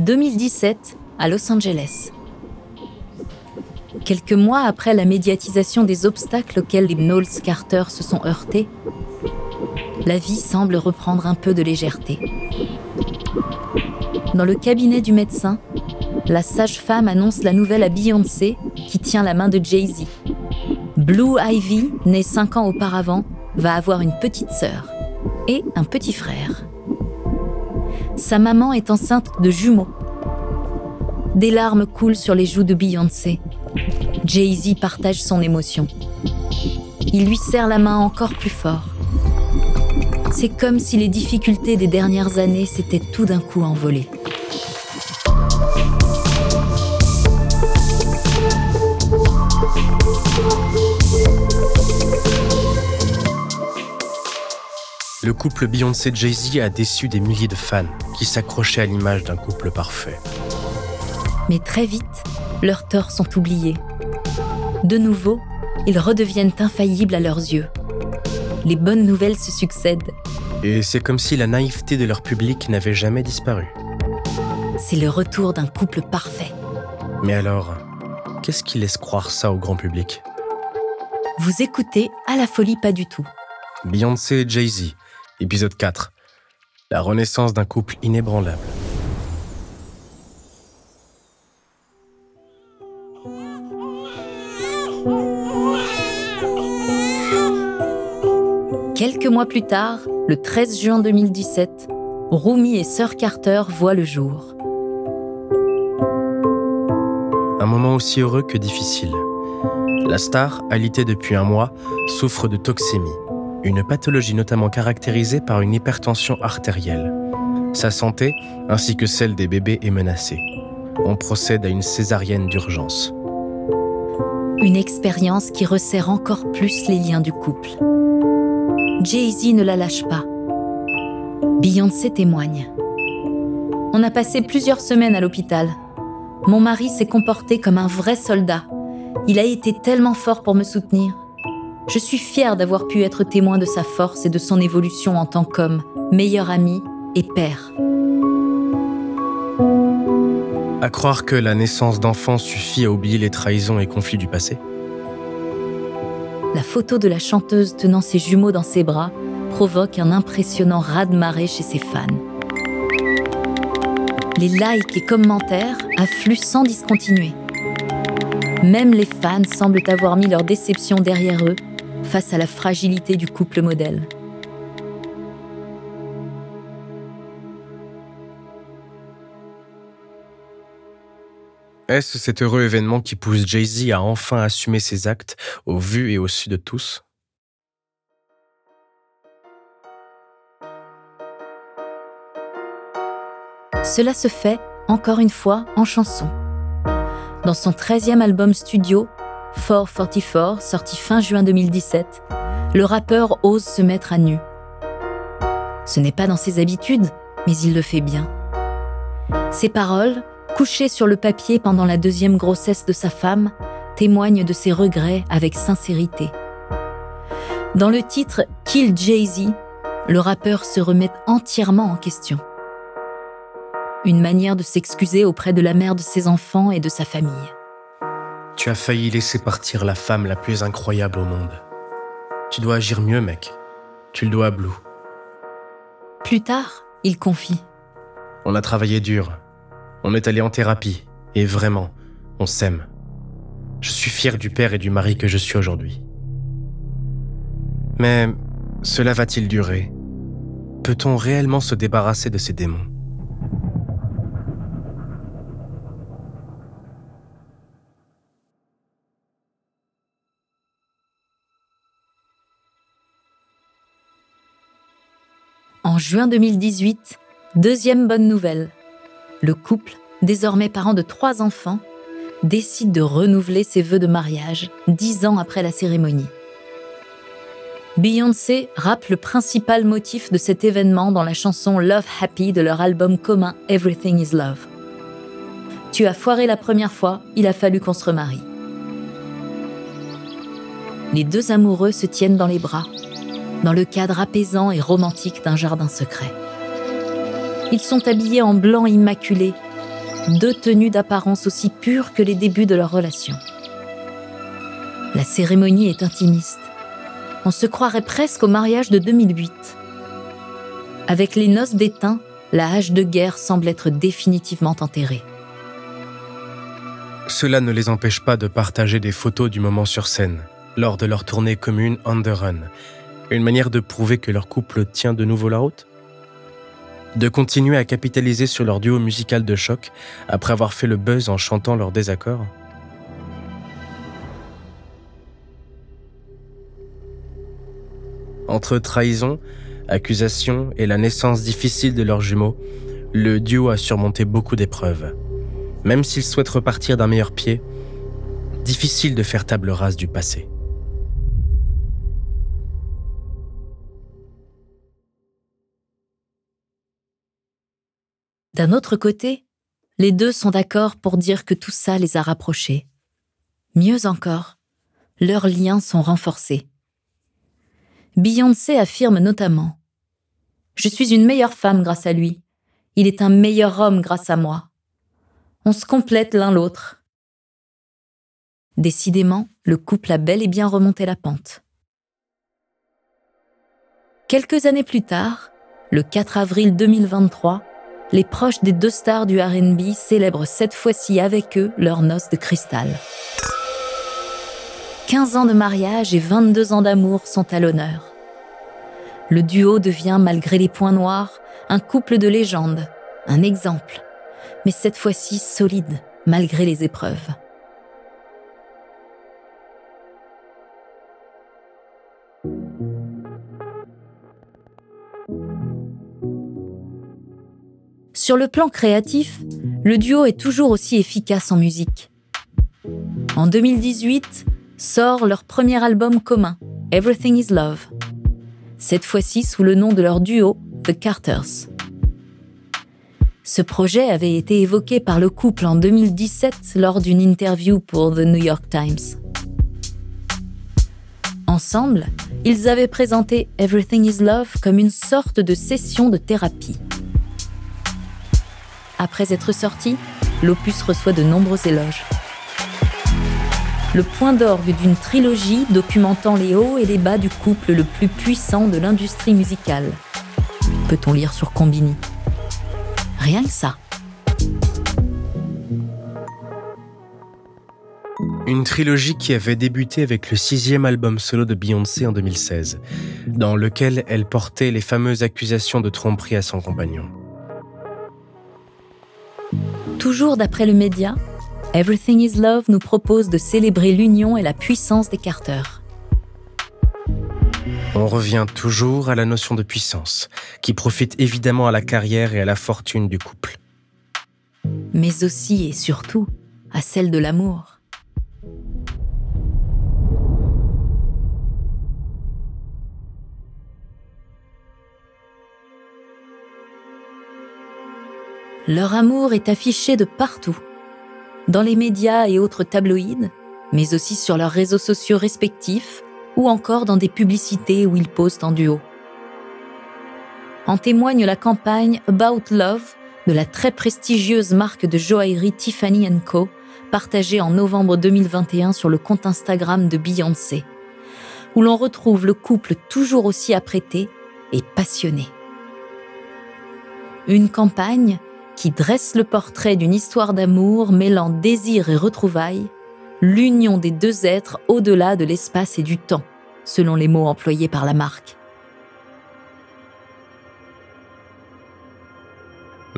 2017 à Los Angeles. Quelques mois après la médiatisation des obstacles auxquels les Knowles Carter se sont heurtés, la vie semble reprendre un peu de légèreté. Dans le cabinet du médecin, la sage-femme annonce la nouvelle à Beyoncé qui tient la main de Jay-Z. Blue Ivy, née cinq ans auparavant, va avoir une petite sœur et un petit frère. Sa maman est enceinte de jumeaux. Des larmes coulent sur les joues de Beyoncé. Jay-Z partage son émotion. Il lui serre la main encore plus fort. C'est comme si les difficultés des dernières années s'étaient tout d'un coup envolées. Le couple Beyoncé-Jay-Z a déçu des milliers de fans qui s'accrochaient à l'image d'un couple parfait. Mais très vite, leurs torts sont oubliés. De nouveau, ils redeviennent infaillibles à leurs yeux. Les bonnes nouvelles se succèdent. Et c'est comme si la naïveté de leur public n'avait jamais disparu. C'est le retour d'un couple parfait. Mais alors, qu'est-ce qui laisse croire ça au grand public? Vous écoutez À la folie pas du tout. Beyoncé et Jay-Z, épisode 4. La renaissance d'un couple inébranlable. Quelques mois plus tard, le 13 juin 2017, Rumi et Sir Carter voient le jour. Un moment aussi heureux que difficile. La star, alitée depuis un mois, souffre de toxémie, une pathologie notamment caractérisée par une hypertension artérielle. Sa santé, ainsi que celle des bébés, est menacée. On procède à une césarienne d'urgence. Une expérience qui resserre encore plus les liens du couple. Jay-Z ne la lâche pas. Beyoncé témoigne. On a passé plusieurs semaines à l'hôpital. Mon mari s'est comporté comme un vrai soldat. Il a été tellement fort pour me soutenir. Je suis fière d'avoir pu être témoin de sa force et de son évolution en tant qu'homme, meilleur ami et père. À croire que la naissance d'enfants suffit à oublier les trahisons et conflits du passé la photo de la chanteuse tenant ses jumeaux dans ses bras provoque un impressionnant raz-de-marée chez ses fans. Les likes et commentaires affluent sans discontinuer. Même les fans semblent avoir mis leur déception derrière eux face à la fragilité du couple modèle. Est-ce cet heureux événement qui pousse Jay-Z à enfin assumer ses actes au vu et au su de tous? Cela se fait, encore une fois, en chanson. Dans son 13e album studio, 444, sorti fin juin 2017, le rappeur ose se mettre à nu. Ce n'est pas dans ses habitudes, mais il le fait bien. Ses paroles, couché sur le papier pendant la deuxième grossesse de sa femme, témoigne de ses regrets avec sincérité. Dans le titre Kill Jay-Z, le rappeur se remet entièrement en question. Une manière de s'excuser auprès de la mère de ses enfants et de sa famille. Tu as failli laisser partir la femme la plus incroyable au monde. Tu dois agir mieux, mec. Tu le dois à Blue. Plus tard, il confie. On a travaillé dur. On est allé en thérapie. Et vraiment, on s'aime. Je suis fier du père et du mari que je suis aujourd'hui. Mais cela va-t-il durer? Peut-on réellement se débarrasser de ces démons? Juin 2018, deuxième bonne nouvelle. Le couple, désormais parent de trois enfants, décide de renouveler ses vœux de mariage dix ans après la cérémonie. Beyoncé rappe le principal motif de cet événement dans la chanson Love Happy de leur album commun Everything is Love. Tu as foiré la première fois, il a fallu qu'on se remarie. Les deux amoureux se tiennent dans les bras, dans le cadre apaisant et romantique d'un jardin secret. Ils sont habillés en blanc immaculé, deux tenues d'apparence aussi pures que les débuts de leur relation. La cérémonie est intimiste. On se croirait presque au mariage de 2008. Avec les noces d'étain, la hache de guerre semble être définitivement enterrée. Cela ne les empêche pas de partager des photos du moment sur scène, lors de leur tournée commune On the Run. Une manière de prouver que leur couple tient de nouveau la route De continuer à capitaliser sur leur duo musical de choc après avoir fait le buzz en chantant leurs désaccords Entre trahison, accusation et la naissance difficile de leurs jumeaux, le duo a surmonté beaucoup d'épreuves. Même s'ils souhaitent repartir d'un meilleur pied, difficile de faire table rase du passé. D'un autre côté, les deux sont d'accord pour dire que tout ça les a rapprochés. Mieux encore, leurs liens sont renforcés. Beyoncé affirme notamment Je suis une meilleure femme grâce à lui. Il est un meilleur homme grâce à moi. On se complète l'un l'autre. Décidément, le couple a bel et bien remonté la pente. Quelques années plus tard, le 4 avril 2023, les proches des deux stars du RB célèbrent cette fois-ci avec eux leur noce de cristal. 15 ans de mariage et 22 ans d'amour sont à l'honneur. Le duo devient, malgré les points noirs, un couple de légende, un exemple, mais cette fois-ci solide, malgré les épreuves. Sur le plan créatif, le duo est toujours aussi efficace en musique. En 2018, sort leur premier album commun, Everything is Love. Cette fois-ci sous le nom de leur duo, The Carters. Ce projet avait été évoqué par le couple en 2017 lors d'une interview pour The New York Times. Ensemble, ils avaient présenté Everything is Love comme une sorte de session de thérapie. Après être sorti, l'opus reçoit de nombreux éloges. Le point d'orgue d'une trilogie documentant les hauts et les bas du couple le plus puissant de l'industrie musicale. Peut-on lire sur Combini? Rien que ça. Une trilogie qui avait débuté avec le sixième album solo de Beyoncé en 2016, dans lequel elle portait les fameuses accusations de tromperie à son compagnon. Toujours d'après le média, Everything is Love nous propose de célébrer l'union et la puissance des Carter. On revient toujours à la notion de puissance, qui profite évidemment à la carrière et à la fortune du couple. Mais aussi et surtout à celle de l'amour. Leur amour est affiché de partout, dans les médias et autres tabloïds, mais aussi sur leurs réseaux sociaux respectifs ou encore dans des publicités où ils posent en duo. En témoigne la campagne About Love de la très prestigieuse marque de joaillerie Tiffany Co, partagée en novembre 2021 sur le compte Instagram de Beyoncé, où l'on retrouve le couple toujours aussi apprêté et passionné. Une campagne qui dresse le portrait d'une histoire d'amour mêlant désir et retrouvailles, l'union des deux êtres au-delà de l'espace et du temps, selon les mots employés par la marque.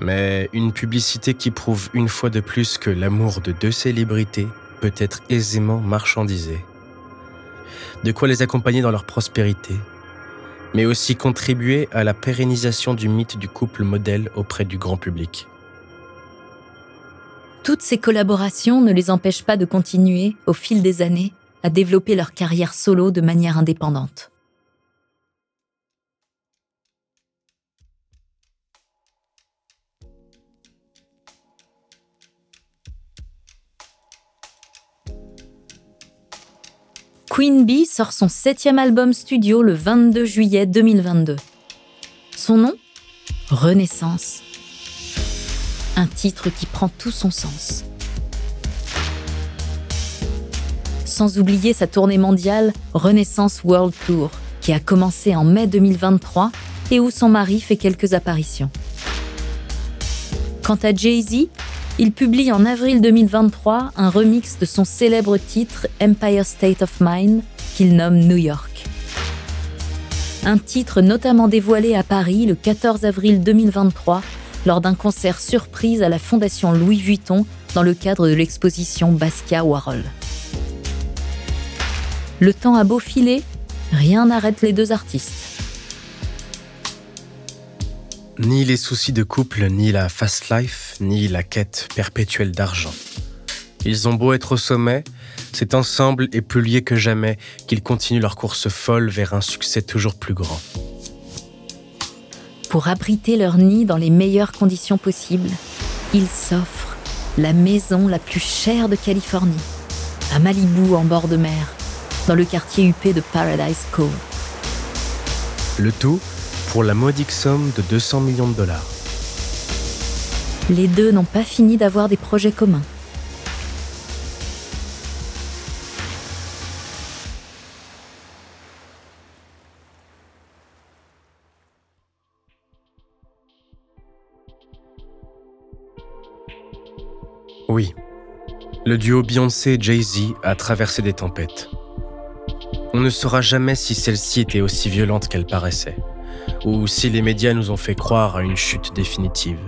Mais une publicité qui prouve une fois de plus que l'amour de deux célébrités peut être aisément marchandisé. De quoi les accompagner dans leur prospérité, mais aussi contribuer à la pérennisation du mythe du couple modèle auprès du grand public. Toutes ces collaborations ne les empêchent pas de continuer, au fil des années, à développer leur carrière solo de manière indépendante. Queen Bee sort son septième album studio le 22 juillet 2022. Son nom? Renaissance. Un titre qui prend tout son sens. Sans oublier sa tournée mondiale Renaissance World Tour, qui a commencé en mai 2023 et où son mari fait quelques apparitions. Quant à Jay-Z, il publie en avril 2023 un remix de son célèbre titre Empire State of Mind qu'il nomme New York. Un titre notamment dévoilé à Paris le 14 avril 2023 lors d'un concert surprise à la Fondation Louis Vuitton dans le cadre de l'exposition Basquiat Warhol. Le temps a beau filer, rien n'arrête les deux artistes. Ni les soucis de couple, ni la fast life, ni la quête perpétuelle d'argent. Ils ont beau être au sommet, c'est ensemble et plus liés que jamais qu'ils continuent leur course folle vers un succès toujours plus grand. Pour abriter leur nid dans les meilleures conditions possibles, ils s'offrent la maison la plus chère de Californie, à Malibu en bord de mer, dans le quartier huppé de Paradise Cove. Le tout pour la modique somme de 200 millions de dollars. Les deux n'ont pas fini d'avoir des projets communs. Oui, le duo Beyoncé-Jay-Z a traversé des tempêtes. On ne saura jamais si celle-ci était aussi violente qu'elle paraissait ou si les médias nous ont fait croire à une chute définitive.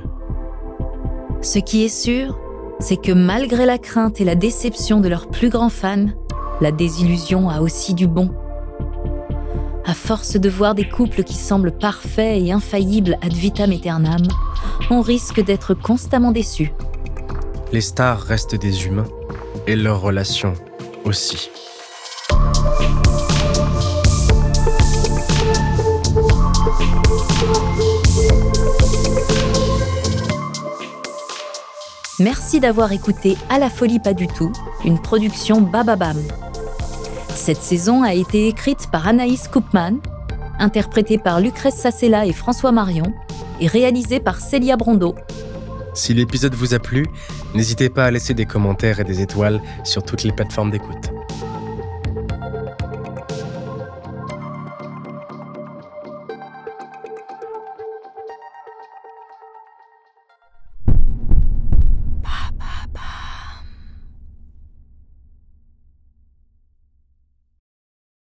Ce qui est sûr, c'est que malgré la crainte et la déception de leurs plus grands fans, la désillusion a aussi du bon. À force de voir des couples qui semblent parfaits et infaillibles ad vitam aeternam, on risque d'être constamment déçus. Les stars restent des humains, et leurs relations aussi. Merci d'avoir écouté À la folie pas du tout, une production Bababam. Cette saison a été écrite par Anaïs Koopman, interprétée par Lucrèce Sassella et François Marion, et réalisée par Célia Brondeau. Si l'épisode vous a plu, n'hésitez pas à laisser des commentaires et des étoiles sur toutes les plateformes d'écoute.